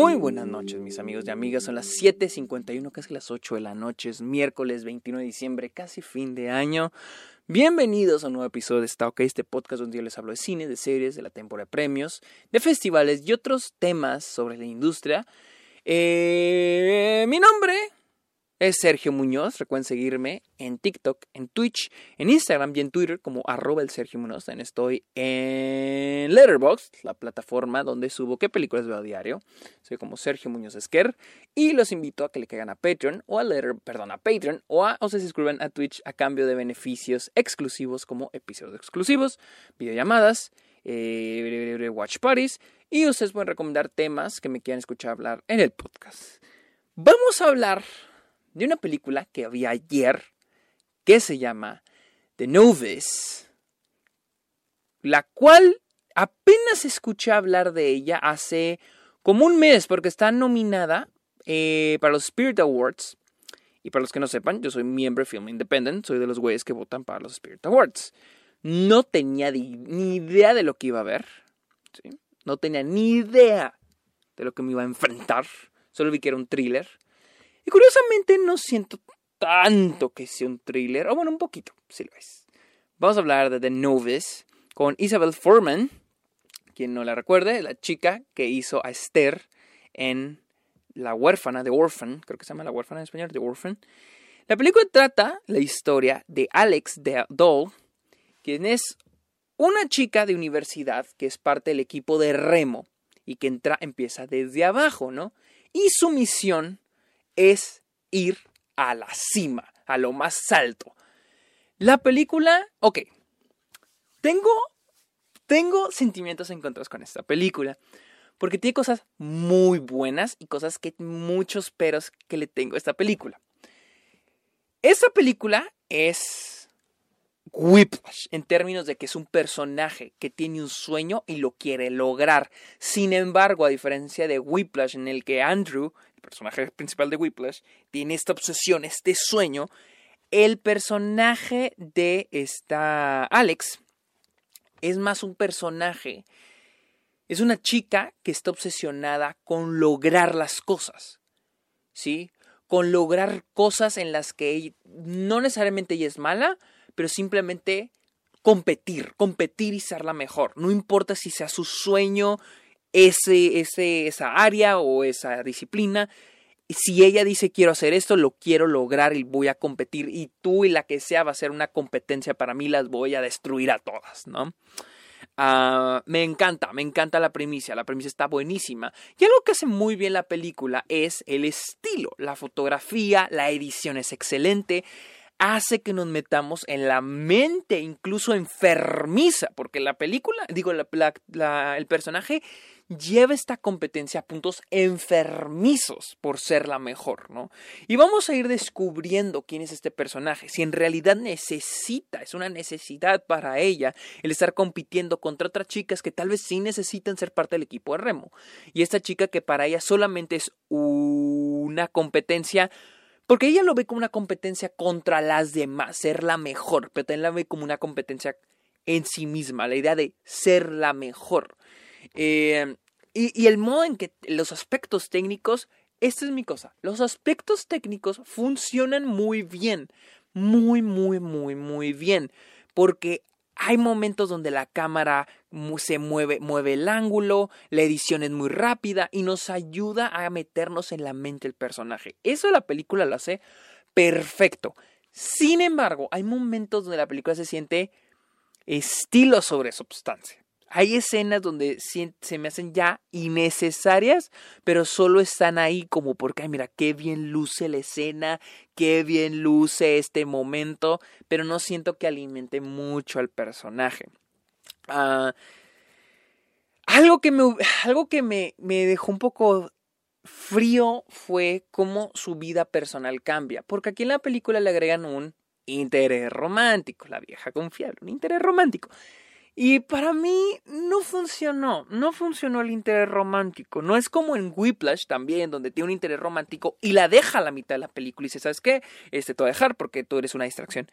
Muy buenas noches, mis amigos y amigas. Son las 7:51, casi las 8 de la noche. Es miércoles 21 de diciembre, casi fin de año. Bienvenidos a un nuevo episodio de Está OK, este podcast donde yo les hablo de cine, de series, de la temporada de premios, de festivales y otros temas sobre la industria. Eh, mi nombre es Sergio Muñoz. Recuerden seguirme en TikTok, en Twitch, en Instagram y en Twitter como arroba el Sergio Muñoz. También estoy en Letterboxd, la plataforma donde subo qué películas veo a diario. Soy como Sergio Muñoz Esquer. Y los invito a que le caigan a Patreon o a Letter, perdón, a Patreon o a o se suscriban a Twitch a cambio de beneficios exclusivos como episodios exclusivos, videollamadas, eh, watch parties y ustedes pueden recomendar temas que me quieran escuchar hablar en el podcast. Vamos a hablar de una película que había ayer que se llama The Novice, la cual apenas escuché hablar de ella hace como un mes porque está nominada eh, para los Spirit Awards. Y para los que no sepan, yo soy miembro de Film Independent, soy de los güeyes que votan para los Spirit Awards. No tenía ni idea de lo que iba a ver. No tenía ni idea de lo que me iba a enfrentar. Solo vi que era un thriller. Curiosamente no siento tanto que sea un thriller, o bueno, un poquito, si lo es. Vamos a hablar de The Novice con Isabel Furman, quien no la recuerde, la chica que hizo a Esther en La huérfana, The Orphan, creo que se llama La huérfana en español, The Orphan. La película trata la historia de Alex Doll, quien es una chica de universidad que es parte del equipo de remo y que entra, empieza desde abajo, ¿no? Y su misión es ir a la cima, a lo más alto. La película, ok, tengo, tengo sentimientos encontrados con esta película, porque tiene cosas muy buenas y cosas que muchos peros que le tengo a esta película. Esta película es Whiplash en términos de que es un personaje que tiene un sueño y lo quiere lograr. Sin embargo, a diferencia de Whiplash en el que Andrew personaje principal de Whiplash, tiene esta obsesión, este sueño. El personaje de esta Alex es más un personaje, es una chica que está obsesionada con lograr las cosas, ¿sí? Con lograr cosas en las que no necesariamente ella es mala, pero simplemente competir, competir y ser la mejor. No importa si sea su sueño, ese, ese, esa área o esa disciplina. Si ella dice quiero hacer esto, lo quiero lograr y voy a competir y tú y la que sea va a ser una competencia para mí, las voy a destruir a todas, ¿no? Ah, me encanta, me encanta la primicia, la primicia está buenísima. Y algo que hace muy bien la película es el estilo, la fotografía, la edición es excelente hace que nos metamos en la mente incluso enfermiza, porque la película, digo, el personaje lleva esta competencia a puntos enfermizos por ser la mejor, ¿no? Y vamos a ir descubriendo quién es este personaje, si en realidad necesita, es una necesidad para ella el estar compitiendo contra otras chicas que tal vez sí necesitan ser parte del equipo de remo. Y esta chica que para ella solamente es una competencia porque ella lo ve como una competencia contra las demás, ser la mejor, pero también la ve como una competencia en sí misma, la idea de ser la mejor. Eh, y, y, el modo en que los aspectos técnicos, esta es mi cosa, los aspectos técnicos funcionan muy bien, muy, muy, muy, muy bien, porque hay momentos donde la cámara se mueve, mueve el ángulo, la edición es muy rápida y nos ayuda a meternos en la mente del personaje. Eso la película lo hace perfecto. Sin embargo, hay momentos donde la película se siente estilo sobre substancia. Hay escenas donde se me hacen ya innecesarias, pero solo están ahí como porque, ay, mira, qué bien luce la escena, qué bien luce este momento, pero no siento que alimente mucho al personaje. Ah, algo que, me, algo que me, me dejó un poco frío fue cómo su vida personal cambia, porque aquí en la película le agregan un interés romántico, la vieja confiable, un interés romántico. Y para mí no funcionó, no funcionó el interés romántico. No es como en Whiplash también, donde tiene un interés romántico y la deja a la mitad de la película y dice, ¿sabes qué? Este te voy a dejar porque tú eres una distracción.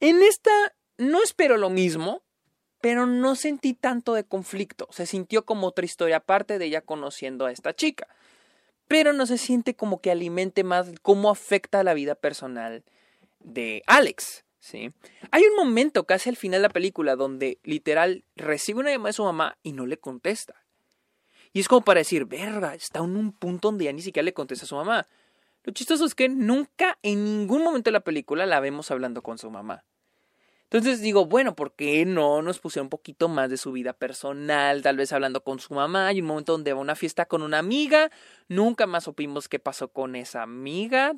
En esta no espero lo mismo, pero no sentí tanto de conflicto. Se sintió como otra historia aparte de ella conociendo a esta chica. pero no se siente como que alimente más cómo afecta la vida personal de Alex. ¿Sí? Hay un momento casi al final de la película donde literal recibe una llamada de su mamá y no le contesta. Y es como para decir, verga, está en un punto donde ya ni siquiera le contesta a su mamá. Lo chistoso es que nunca en ningún momento de la película la vemos hablando con su mamá. Entonces digo, bueno, ¿por qué no nos pusieron un poquito más de su vida personal? Tal vez hablando con su mamá. Hay un momento donde va a una fiesta con una amiga. Nunca más supimos qué pasó con esa amiga.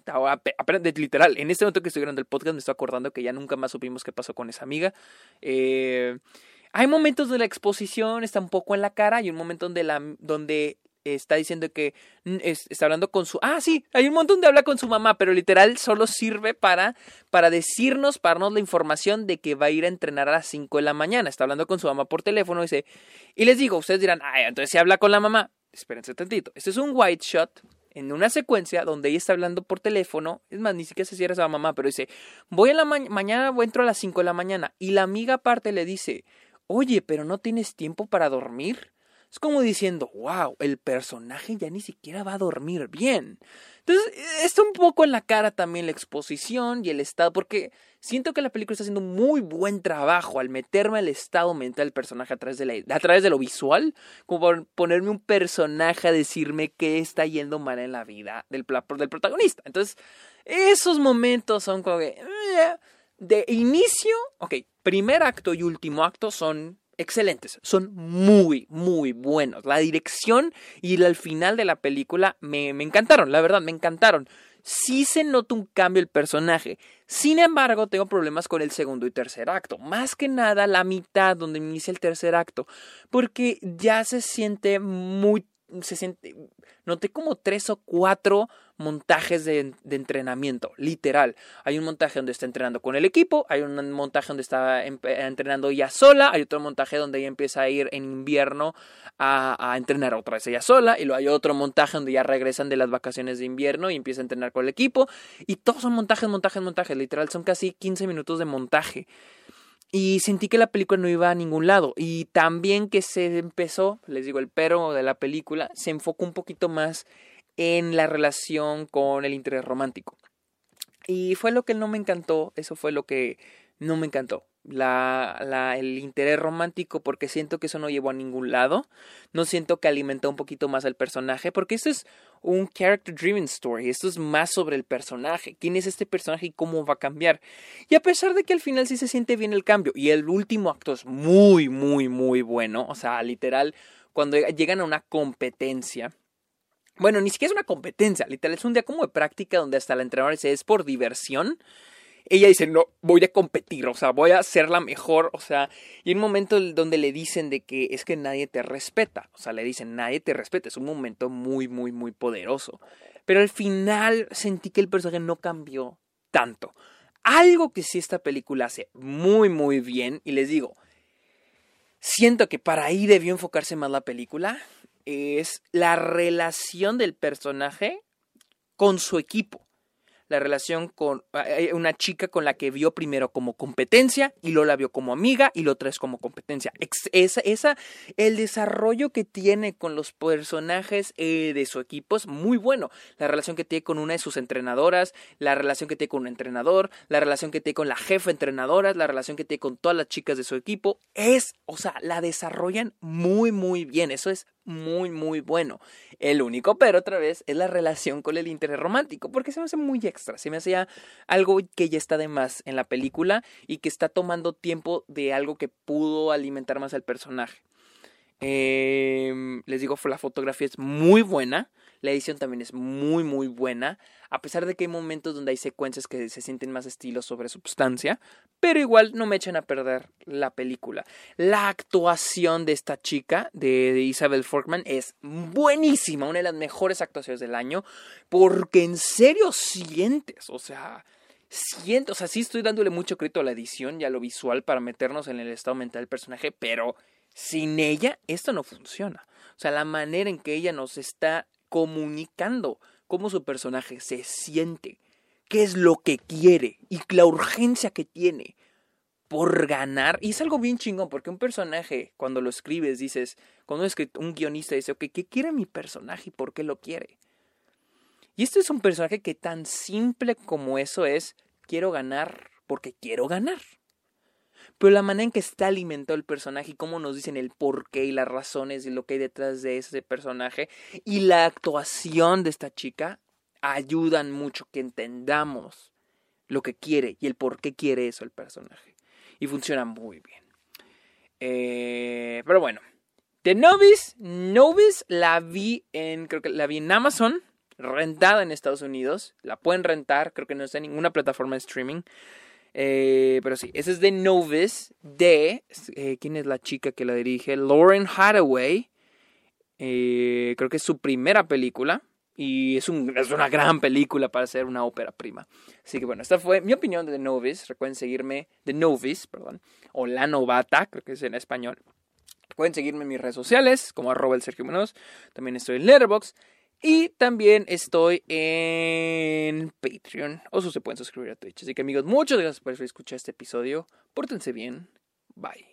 Literal, en este momento que estoy grabando el podcast me estoy acordando que ya nunca más supimos qué pasó con esa amiga. Eh, hay momentos de la exposición, está un poco en la cara. Hay un momento donde, la, donde está diciendo que está hablando con su... Ah, sí, hay un montón de habla con su mamá, pero literal solo sirve para, para decirnos, para darnos la información de que va a ir a entrenar a las 5 de la mañana. Está hablando con su mamá por teléfono dice... Y les digo, ustedes dirán, ah, entonces se habla con la mamá. Espérense tantito. Este es un white shot en una secuencia donde ella está hablando por teléfono, es más, ni siquiera se cierra esa mamá, pero dice, voy a la mañana, voy entro a las 5 de la mañana, y la amiga aparte le dice, oye, pero no tienes tiempo para dormir. Es como diciendo, wow, el personaje ya ni siquiera va a dormir bien. Entonces, está un poco en la cara también la exposición y el estado, porque siento que la película está haciendo muy buen trabajo al meterme al estado mental del personaje a través de, la, a través de lo visual, como ponerme un personaje a decirme qué está yendo mal en la vida del, del protagonista. Entonces, esos momentos son como que... Eh, de inicio, ok, primer acto y último acto son excelentes, son muy, muy buenos. La dirección y el final de la película me, me encantaron, la verdad, me encantaron. Sí se nota un cambio el personaje. Sin embargo, tengo problemas con el segundo y tercer acto. Más que nada la mitad donde inicia el tercer acto. Porque ya se siente muy se siente, noté como tres o cuatro montajes de, entrenamiento, literal. Hay un montaje donde está entrenando con el equipo, hay un montaje donde está entrenando ella sola, hay otro montaje donde ella empieza a ir en invierno a, a, entrenar otra vez ella sola, y luego hay otro montaje donde ya regresan de las vacaciones de invierno y empieza a entrenar con el equipo, y todos son montajes, montajes, montajes, literal, son casi 15 minutos de montaje. Y sentí que la película no iba a ningún lado. Y también que se empezó, les digo, el pero de la película, se enfocó un poquito más en la relación con el interés romántico. Y fue lo que no me encantó, eso fue lo que no me encantó la, la, el interés romántico porque siento que eso no llevó a ningún lado. No siento que alimentó un poquito más al personaje porque esto es un character driven story. Esto es más sobre el personaje. ¿Quién es este personaje y cómo va a cambiar? Y a pesar de que al final sí se siente bien el cambio y el último acto es muy, muy, muy bueno. O sea, literal, cuando llegan a una competencia. Bueno, ni siquiera es una competencia, literal es un día como de práctica donde hasta la entrenadora dice es por diversión ella dice, no, voy a competir, o sea, voy a ser la mejor, o sea, y un momento donde le dicen de que es que nadie te respeta, o sea, le dicen, nadie te respeta, es un momento muy, muy, muy poderoso. Pero al final sentí que el personaje no cambió tanto. Algo que sí esta película hace muy, muy bien, y les digo, siento que para ahí debió enfocarse más la película, es la relación del personaje con su equipo la relación con una chica con la que vio primero como competencia y luego la vio como amiga y lo tres como competencia. Esa, esa, el desarrollo que tiene con los personajes eh, de su equipo es muy bueno. La relación que tiene con una de sus entrenadoras, la relación que tiene con un entrenador, la relación que tiene con la jefa entrenadora, la relación que tiene con todas las chicas de su equipo, es, o sea, la desarrollan muy, muy bien. Eso es muy, muy bueno. El único pero otra vez es la relación con el interés romántico, porque se me hace muy extra, se me hacía algo que ya está de más en la película y que está tomando tiempo de algo que pudo alimentar más al personaje. Em, les digo, la fotografía es muy buena. La edición también es muy, muy buena. A pesar de que hay momentos donde hay secuencias que se sienten más estilo sobre substancia. Pero igual no me echan a perder la película. La actuación de esta chica, de, Isabel Forkman, es buenísima. Una de las mejores actuaciones del año. Porque en serio sientes. O sea, siento. O sea, sí estoy dándole mucho crédito a la edición y a lo visual para meternos en el estado mental del personaje. Pero sin ella, esto no funciona. O sea, la manera en que ella nos está comunicando cómo su personaje se siente, qué es lo que quiere y la urgencia que tiene por ganar. Y es algo bien chingón, porque un personaje, cuando lo escribes, dices, cuando un guionista dice, ok, ¿qué quiere mi personaje y por qué lo quiere? Y este es un personaje que tan simple como eso es, quiero ganar porque quiero ganar. Pero la manera en que está alimentado el personaje y cómo nos dicen el porqué y las razones y lo que hay detrás de ese personaje y la actuación de esta chica ayudan mucho que entendamos lo que quiere y el por qué quiere eso el personaje. Y funciona muy bien. Eh, pero bueno, The Novice, Novice la vi en, creo que la vi en Amazon, rentada en Estados Unidos. La pueden rentar, creo que no está en ninguna plataforma de streaming. Eh, pero sí, ese es The Novice de. Eh, ¿Quién es la chica que la dirige? Lauren Hathaway. Eh, creo que es su primera película. Y es, es, una gran película para ser una ópera prima. Así que bueno, esta fue mi opinión de The Novice. Recuerden seguirme, The Novice, perdón. O La Novata, creo que es en español. Pueden seguirme en mis redes sociales, como arroba el Sergio Menos. También estoy en Letterboxd. Y también estoy en Patreon. O se pueden suscribir a Twitch. Así que amigos, muchas gracias por escuchar este episodio. Pórtense bien. Bye.